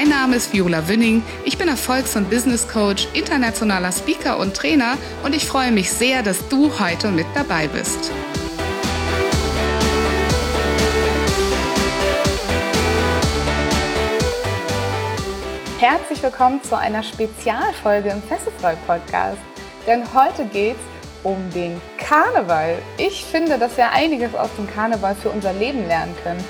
Mein Name ist Viola Wünning. Ich bin Erfolgs- und Business Coach, internationaler Speaker und Trainer und ich freue mich sehr, dass du heute mit dabei bist. Herzlich willkommen zu einer Spezialfolge im Festefrei Podcast. Denn heute geht es um den Karneval. Ich finde, dass wir einiges aus dem Karneval für unser Leben lernen können.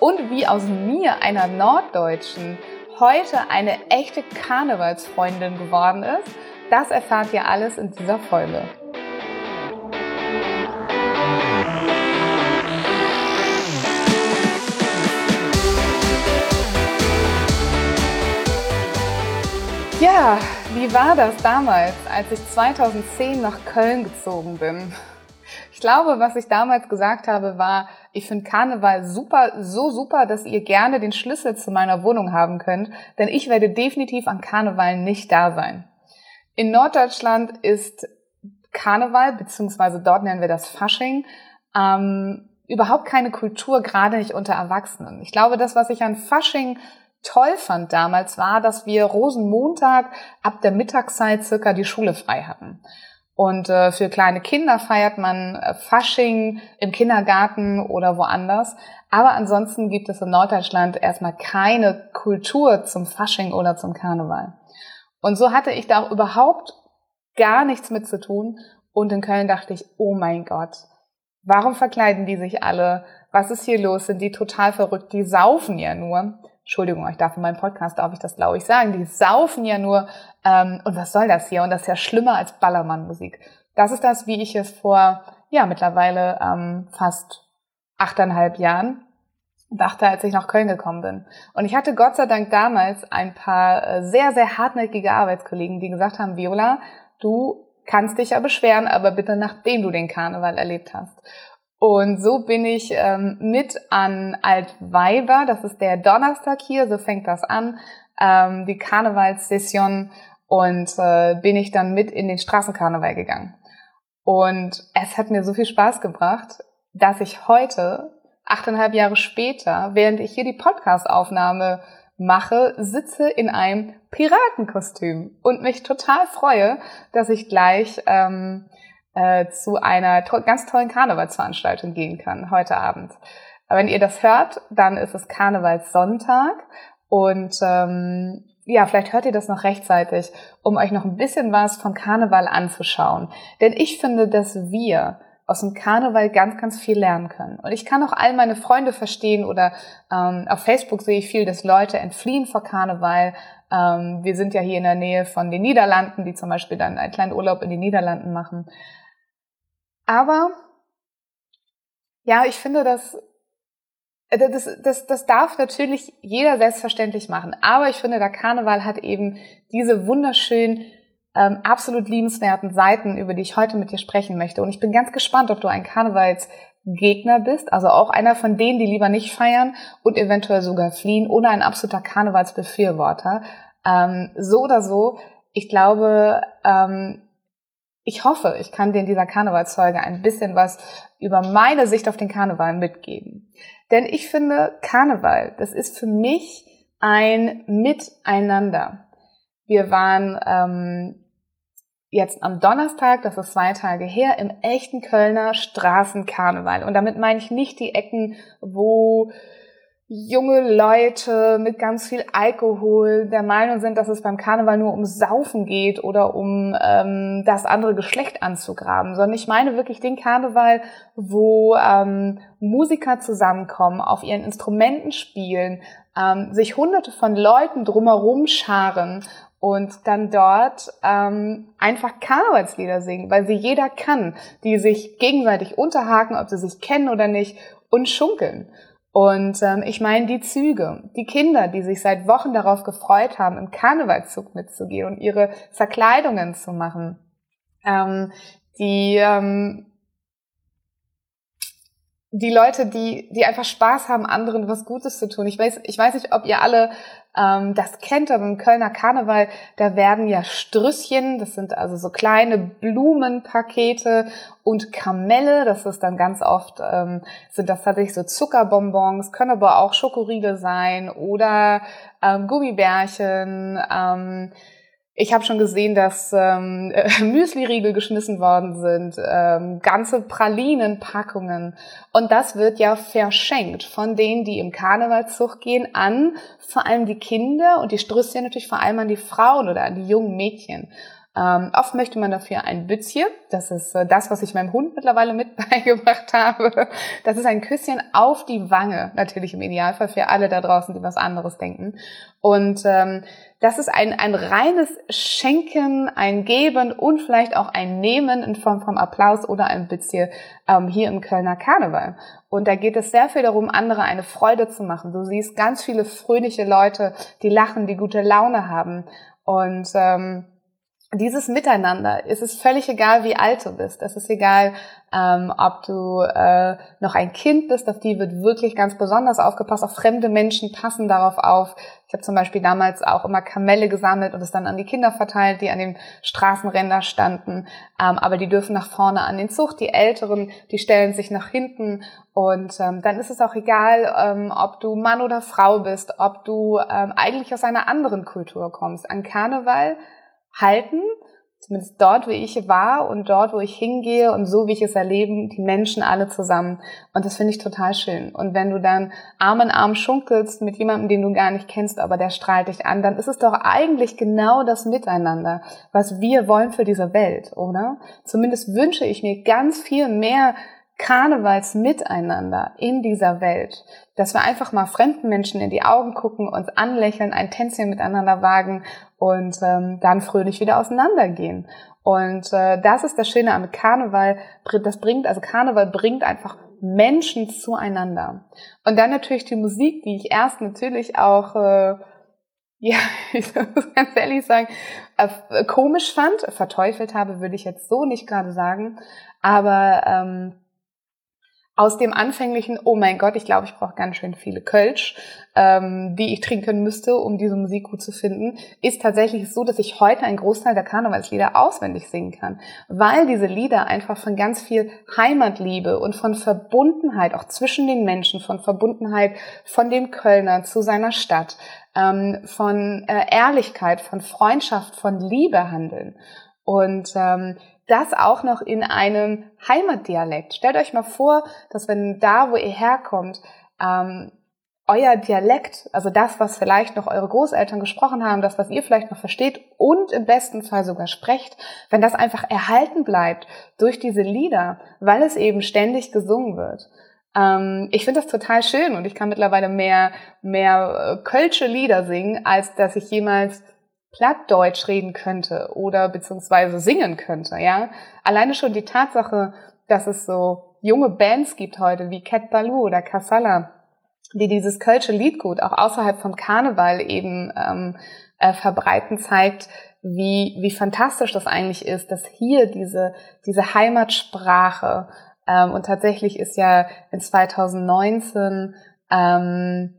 Und wie aus mir, einer Norddeutschen, heute eine echte Karnevalsfreundin geworden ist, das erfahrt ihr alles in dieser Folge. Ja, wie war das damals, als ich 2010 nach Köln gezogen bin? Ich glaube, was ich damals gesagt habe, war, ich finde Karneval super, so super, dass ihr gerne den Schlüssel zu meiner Wohnung haben könnt, denn ich werde definitiv an Karneval nicht da sein. In Norddeutschland ist Karneval, beziehungsweise dort nennen wir das Fasching, ähm, überhaupt keine Kultur, gerade nicht unter Erwachsenen. Ich glaube, das, was ich an Fasching toll fand damals, war, dass wir Rosenmontag ab der Mittagszeit circa die Schule frei hatten. Und äh, für kleine Kinder feiert man äh, Fasching im Kindergarten oder woanders. Aber ansonsten gibt es in Norddeutschland erstmal keine Kultur zum Fasching oder zum Karneval. Und so hatte ich da auch überhaupt gar nichts mit zu tun. Und in Köln dachte ich, oh mein Gott, warum verkleiden die sich alle? Was ist hier los? Sind die total verrückt? Die saufen ja nur. Entschuldigung, ich darf in meinem Podcast, darf ich das glaube ich sagen, die saufen ja nur, ähm, und was soll das hier? Und das ist ja schlimmer als Ballermann-Musik. Das ist das, wie ich es vor, ja, mittlerweile ähm, fast achteinhalb Jahren dachte, als ich nach Köln gekommen bin. Und ich hatte Gott sei Dank damals ein paar äh, sehr, sehr hartnäckige Arbeitskollegen, die gesagt haben, Viola, du kannst dich ja beschweren, aber bitte nachdem du den Karneval erlebt hast. Und so bin ich ähm, mit an Altweiber, das ist der Donnerstag hier, so fängt das an, ähm, die Karnevalssession und äh, bin ich dann mit in den Straßenkarneval gegangen. Und es hat mir so viel Spaß gebracht, dass ich heute, achteinhalb Jahre später, während ich hier die Podcast-Aufnahme mache, sitze in einem Piratenkostüm und mich total freue, dass ich gleich ähm, äh, zu einer ganz tollen Karnevalsveranstaltung gehen kann heute Abend. wenn ihr das hört, dann ist es Karnevalssonntag und ähm, ja, vielleicht hört ihr das noch rechtzeitig, um euch noch ein bisschen was von Karneval anzuschauen. Denn ich finde, dass wir aus dem Karneval ganz, ganz viel lernen können. Und ich kann auch all meine Freunde verstehen oder ähm, auf Facebook sehe ich viel, dass Leute entfliehen vor Karneval. Ähm, wir sind ja hier in der Nähe von den Niederlanden, die zum Beispiel dann einen kleinen Urlaub in den Niederlanden machen. Aber ja, ich finde, dass äh, das, das, das darf natürlich jeder selbstverständlich machen. Aber ich finde, der Karneval hat eben diese wunderschönen, ähm, absolut liebenswerten Seiten, über die ich heute mit dir sprechen möchte. Und ich bin ganz gespannt, ob du ein Karnevalsgegner bist, also auch einer von denen, die lieber nicht feiern und eventuell sogar fliehen, oder ein absoluter Karnevalsbefürworter. Ähm, so oder so, ich glaube, ähm, ich hoffe, ich kann dir in dieser Karnevalsfolge ein bisschen was über meine Sicht auf den Karneval mitgeben. Denn ich finde, Karneval, das ist für mich ein Miteinander. Wir waren ähm, jetzt am Donnerstag, das ist zwei Tage her, im echten Kölner Straßenkarneval. Und damit meine ich nicht die Ecken, wo junge Leute mit ganz viel Alkohol der Meinung sind, dass es beim Karneval nur um Saufen geht oder um ähm, das andere Geschlecht anzugraben, sondern ich meine wirklich den Karneval, wo ähm, Musiker zusammenkommen, auf ihren Instrumenten spielen, ähm, sich hunderte von Leuten drumherum scharen und dann dort ähm, einfach Karnevalslieder singen, weil sie jeder kann, die sich gegenseitig unterhaken, ob sie sich kennen oder nicht, und schunkeln. Und ähm, ich meine die Züge, die Kinder, die sich seit Wochen darauf gefreut haben, im Karnevalszug mitzugehen und ihre Verkleidungen zu machen. Ähm, die ähm, die Leute, die, die einfach Spaß haben, anderen was Gutes zu tun. Ich weiß, ich weiß nicht, ob ihr alle ähm, das kennt, aber im Kölner Karneval, da werden ja Strüsschen, das sind also so kleine Blumenpakete und Kamelle, das ist dann ganz oft, ähm, sind das tatsächlich so Zuckerbonbons, können aber auch Schokoriegel sein oder ähm, Gummibärchen, ähm, ich habe schon gesehen, dass ähm, Müsli-Riegel geschmissen worden sind, ähm, ganze Pralinenpackungen. Und das wird ja verschenkt von denen, die im Karnevalszug gehen, an vor allem die Kinder und die Strüsschen natürlich vor allem an die Frauen oder an die jungen Mädchen. Ähm, oft möchte man dafür ein Bützchen. Das ist äh, das, was ich meinem Hund mittlerweile mit beigebracht habe. Das ist ein Küsschen auf die Wange, natürlich im Idealfall für alle da draußen, die was anderes denken. Und ähm, das ist ein, ein reines Schenken, ein Geben und vielleicht auch ein Nehmen in Form von Applaus oder ein Bützchen ähm, hier im Kölner Karneval. Und da geht es sehr viel darum, andere eine Freude zu machen. Du siehst ganz viele fröhliche Leute, die lachen, die gute Laune haben. Und ähm, dieses Miteinander, ist es völlig egal, wie alt du bist. Es ist egal, ähm, ob du äh, noch ein Kind bist, auf die wird wirklich ganz besonders aufgepasst. Auch fremde Menschen passen darauf auf. Ich habe zum Beispiel damals auch immer Kamelle gesammelt und es dann an die Kinder verteilt, die an den Straßenrändern standen. Ähm, aber die dürfen nach vorne an den Zug. Die Älteren, die stellen sich nach hinten. Und ähm, dann ist es auch egal, ähm, ob du Mann oder Frau bist, ob du ähm, eigentlich aus einer anderen Kultur kommst. An Karneval halten, zumindest dort, wie ich war und dort, wo ich hingehe und so, wie ich es erlebe, die Menschen alle zusammen. Und das finde ich total schön. Und wenn du dann Arm in Arm schunkelst mit jemandem, den du gar nicht kennst, aber der strahlt dich an, dann ist es doch eigentlich genau das Miteinander, was wir wollen für diese Welt, oder? Zumindest wünsche ich mir ganz viel mehr Karnevalsmiteinander in dieser Welt, dass wir einfach mal fremden Menschen in die Augen gucken, uns anlächeln, ein Tänzchen miteinander wagen und ähm, dann fröhlich wieder auseinandergehen. Und äh, das ist das Schöne am Karneval. Das bringt, also Karneval bringt einfach Menschen zueinander. Und dann natürlich die Musik, die ich erst natürlich auch, äh, ja, ich muss ganz ehrlich sagen, äh, komisch fand, verteufelt habe, würde ich jetzt so nicht gerade sagen. Aber ähm, aus dem anfänglichen, oh mein Gott, ich glaube, ich brauche ganz schön viele Kölsch, ähm, die ich trinken müsste, um diese Musik gut zu finden, ist tatsächlich so, dass ich heute einen Großteil der Karnevalslieder auswendig singen kann, weil diese Lieder einfach von ganz viel Heimatliebe und von Verbundenheit, auch zwischen den Menschen, von Verbundenheit von dem Kölner zu seiner Stadt, ähm, von äh, Ehrlichkeit, von Freundschaft, von Liebe handeln. Und ähm, das auch noch in einem Heimatdialekt. Stellt euch mal vor, dass wenn da, wo ihr herkommt, ähm, euer Dialekt, also das, was vielleicht noch eure Großeltern gesprochen haben, das, was ihr vielleicht noch versteht und im besten Fall sogar sprecht, wenn das einfach erhalten bleibt durch diese Lieder, weil es eben ständig gesungen wird. Ähm, ich finde das total schön und ich kann mittlerweile mehr, mehr äh, kölsche Lieder singen, als dass ich jemals Plattdeutsch reden könnte oder beziehungsweise singen könnte, ja. Alleine schon die Tatsache, dass es so junge Bands gibt heute wie Cat Baloo oder Casala, die dieses kölsche Liedgut auch außerhalb vom Karneval eben ähm, äh, verbreiten, zeigt, wie, wie fantastisch das eigentlich ist, dass hier diese, diese Heimatsprache ähm, und tatsächlich ist ja in 2019 ähm,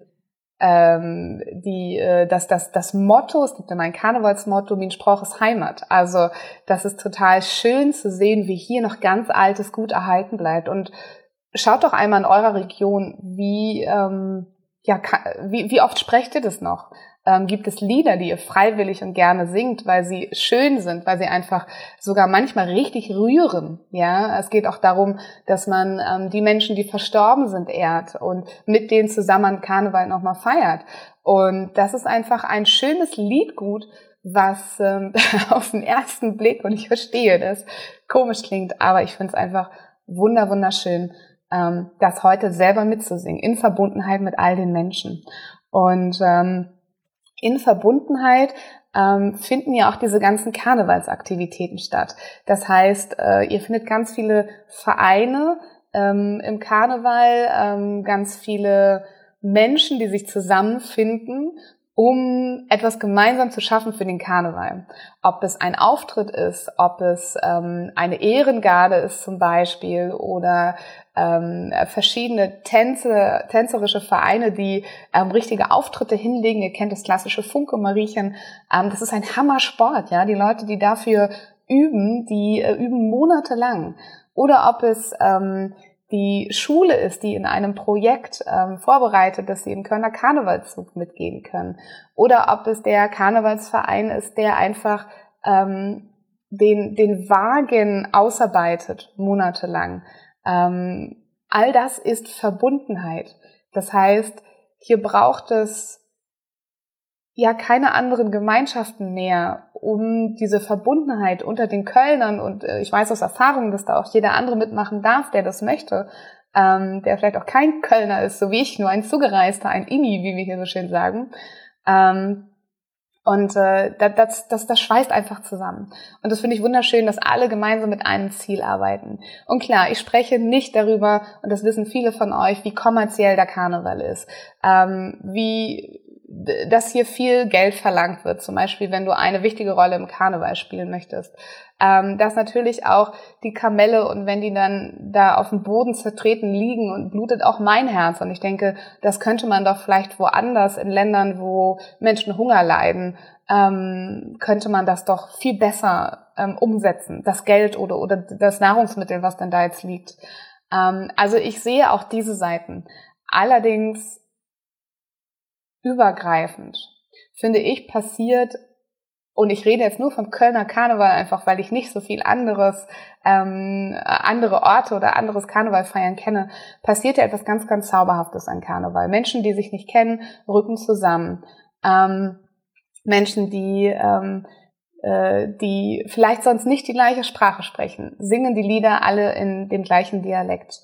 ähm, die, äh, das, das, das Motto, es gibt ja mein Karnevalsmotto, mein Sprach ist Heimat. Also das ist total schön zu sehen, wie hier noch ganz altes Gut erhalten bleibt. Und schaut doch einmal in eurer Region, wie, ähm, ja, wie, wie oft sprecht ihr das noch? Ähm, gibt es Lieder, die ihr freiwillig und gerne singt, weil sie schön sind, weil sie einfach sogar manchmal richtig rühren. Ja, es geht auch darum, dass man ähm, die Menschen, die verstorben sind, ehrt und mit denen zusammen Karneval nochmal feiert. Und das ist einfach ein schönes Liedgut, was ähm, auf den ersten Blick, und ich verstehe das, komisch klingt, aber ich finde es einfach wunder, wunderschön, ähm, das heute selber mitzusingen, in Verbundenheit mit all den Menschen. Und ähm, in Verbundenheit ähm, finden ja auch diese ganzen Karnevalsaktivitäten statt. Das heißt, äh, ihr findet ganz viele Vereine, ähm, im Karneval ähm, ganz viele Menschen, die sich zusammenfinden um etwas gemeinsam zu schaffen für den Karneval. Ob es ein Auftritt ist, ob es ähm, eine Ehrengarde ist zum Beispiel oder ähm, verschiedene Tänze, tänzerische Vereine, die ähm, richtige Auftritte hinlegen. Ihr kennt das klassische Funke Mariechen. Ähm, das ist ein Hammersport, ja. Die Leute, die dafür üben, die äh, üben monatelang. Oder ob es ähm, die Schule ist, die in einem Projekt ähm, vorbereitet, dass sie im Kölner Karnevalszug mitgehen können. Oder ob es der Karnevalsverein ist, der einfach ähm, den, den Wagen ausarbeitet, monatelang. Ähm, all das ist Verbundenheit. Das heißt, hier braucht es ja keine anderen Gemeinschaften mehr, um diese Verbundenheit unter den Kölnern und äh, ich weiß aus Erfahrung, dass da auch jeder andere mitmachen darf, der das möchte, ähm, der vielleicht auch kein Kölner ist, so wie ich, nur ein Zugereister, ein Inni, wie wir hier so schön sagen. Ähm, und äh, das, das, das schweißt einfach zusammen. Und das finde ich wunderschön, dass alle gemeinsam mit einem Ziel arbeiten. Und klar, ich spreche nicht darüber, und das wissen viele von euch, wie kommerziell der Karneval ist, ähm, wie dass hier viel Geld verlangt wird, zum Beispiel wenn du eine wichtige Rolle im Karneval spielen möchtest. Ähm, dass natürlich auch die Kamelle und wenn die dann da auf dem Boden zertreten liegen und blutet auch mein Herz. Und ich denke, das könnte man doch vielleicht woanders in Ländern, wo Menschen Hunger leiden, ähm, könnte man das doch viel besser ähm, umsetzen. Das Geld oder, oder das Nahrungsmittel, was denn da jetzt liegt. Ähm, also ich sehe auch diese Seiten. Allerdings übergreifend, finde ich, passiert, und ich rede jetzt nur vom Kölner Karneval einfach, weil ich nicht so viel anderes, ähm, andere Orte oder anderes Karnevalfeiern kenne, passiert ja etwas ganz, ganz Zauberhaftes an Karneval. Menschen, die sich nicht kennen, rücken zusammen. Ähm, Menschen, die ähm, äh, die vielleicht sonst nicht die gleiche Sprache sprechen, singen die Lieder alle in dem gleichen Dialekt.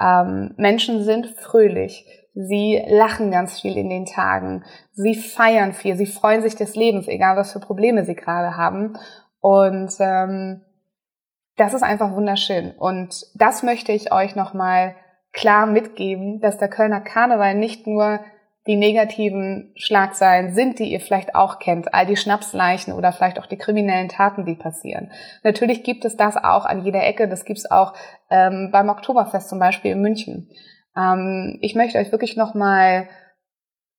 Ähm, Menschen sind fröhlich. Sie lachen ganz viel in den Tagen. Sie feiern viel. Sie freuen sich des Lebens, egal was für Probleme sie gerade haben. Und ähm, das ist einfach wunderschön. Und das möchte ich euch nochmal klar mitgeben, dass der Kölner Karneval nicht nur die negativen Schlagzeilen sind, die ihr vielleicht auch kennt, all die Schnapsleichen oder vielleicht auch die kriminellen Taten, die passieren. Natürlich gibt es das auch an jeder Ecke, das gibt es auch ähm, beim Oktoberfest zum Beispiel in München. Ähm, ich möchte euch wirklich nochmal,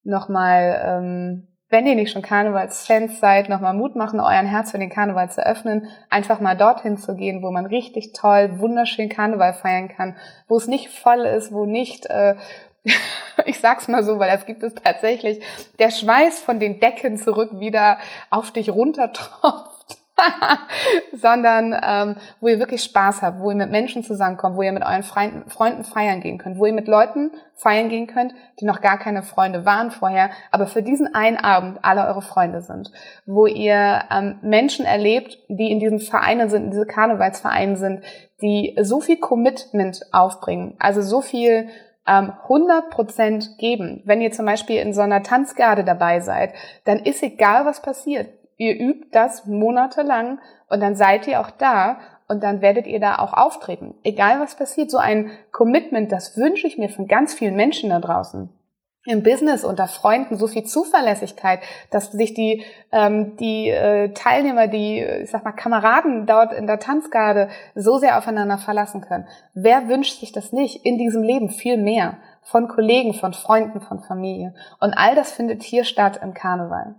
noch mal, ähm, wenn ihr nicht schon Karnevalsfans seid, nochmal Mut machen, euren Herz für den Karneval zu öffnen, einfach mal dorthin zu gehen, wo man richtig toll, wunderschön Karneval feiern kann, wo es nicht voll ist, wo nicht, äh, ich sag's mal so, weil das gibt es tatsächlich, der Schweiß von den Decken zurück wieder auf dich runtertropft sondern ähm, wo ihr wirklich Spaß habt, wo ihr mit Menschen zusammenkommt, wo ihr mit euren Freunden, Freunden feiern gehen könnt, wo ihr mit Leuten feiern gehen könnt, die noch gar keine Freunde waren vorher, aber für diesen einen Abend alle eure Freunde sind, wo ihr ähm, Menschen erlebt, die in diesen Vereinen sind, in diese Karnevalsvereinen sind, die so viel Commitment aufbringen, also so viel 100 ähm, Prozent geben. Wenn ihr zum Beispiel in so einer Tanzgarde dabei seid, dann ist egal, was passiert. Ihr übt das monatelang und dann seid ihr auch da und dann werdet ihr da auch auftreten. Egal was passiert, so ein Commitment, das wünsche ich mir von ganz vielen Menschen da draußen. Im Business unter Freunden so viel Zuverlässigkeit, dass sich die ähm, die äh, Teilnehmer, die ich sag mal Kameraden dort in der Tanzgarde so sehr aufeinander verlassen können. Wer wünscht sich das nicht in diesem Leben viel mehr von Kollegen, von Freunden, von Familie? Und all das findet hier statt im Karneval.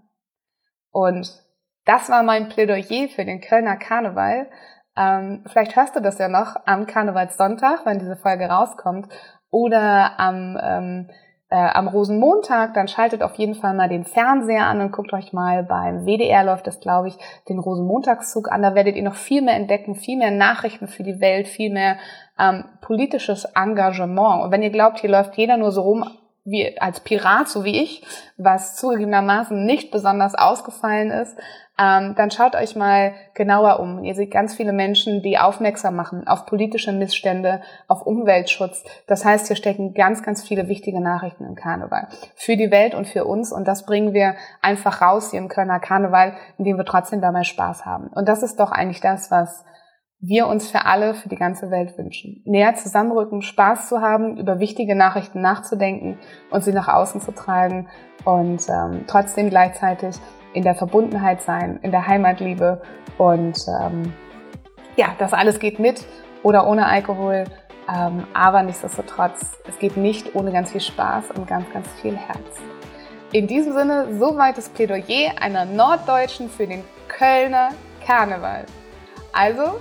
Und das war mein Plädoyer für den Kölner Karneval. Ähm, vielleicht hörst du das ja noch am Karnevalssonntag, wenn diese Folge rauskommt, oder am, ähm, äh, am Rosenmontag. Dann schaltet auf jeden Fall mal den Fernseher an und guckt euch mal beim WDR läuft das, glaube ich, den Rosenmontagszug an. Da werdet ihr noch viel mehr entdecken, viel mehr Nachrichten für die Welt, viel mehr ähm, politisches Engagement. Und wenn ihr glaubt, hier läuft jeder nur so rum wie als Pirat, so wie ich, was zugegebenermaßen nicht besonders ausgefallen ist, ähm, dann schaut euch mal genauer um. Ihr seht ganz viele Menschen, die aufmerksam machen auf politische Missstände, auf Umweltschutz. Das heißt, hier stecken ganz, ganz viele wichtige Nachrichten im Karneval. Für die Welt und für uns. Und das bringen wir einfach raus hier im Kölner Karneval, indem wir trotzdem dabei Spaß haben. Und das ist doch eigentlich das, was wir uns für alle, für die ganze Welt wünschen. Näher zusammenrücken, Spaß zu haben, über wichtige Nachrichten nachzudenken und sie nach außen zu tragen und ähm, trotzdem gleichzeitig in der Verbundenheit sein, in der Heimatliebe und ähm, ja, das alles geht mit oder ohne Alkohol, ähm, aber nichtsdestotrotz, es geht nicht ohne ganz viel Spaß und ganz, ganz viel Herz. In diesem Sinne, soweit das Plädoyer einer Norddeutschen für den Kölner Karneval. Also